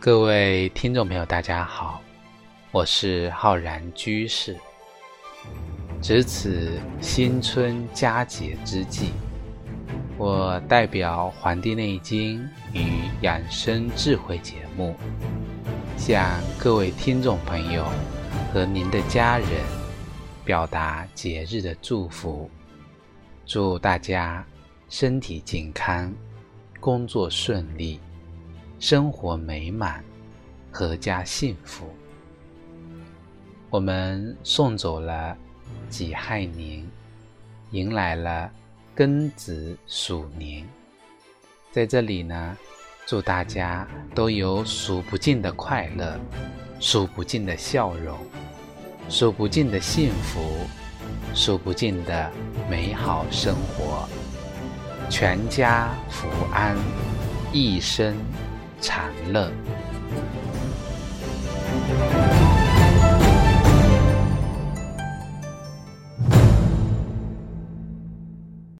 各位听众朋友，大家好，我是浩然居士。值此新春佳节之际，我代表《黄帝内经与养生智慧》节目，向各位听众朋友和您的家人表达节日的祝福，祝大家身体健康，工作顺利。生活美满，阖家幸福。我们送走了己亥年，迎来了庚子鼠年。在这里呢，祝大家都有数不尽的快乐，数不尽的笑容，数不尽的幸福，数不尽的美好生活，全家福安，一生。长乐。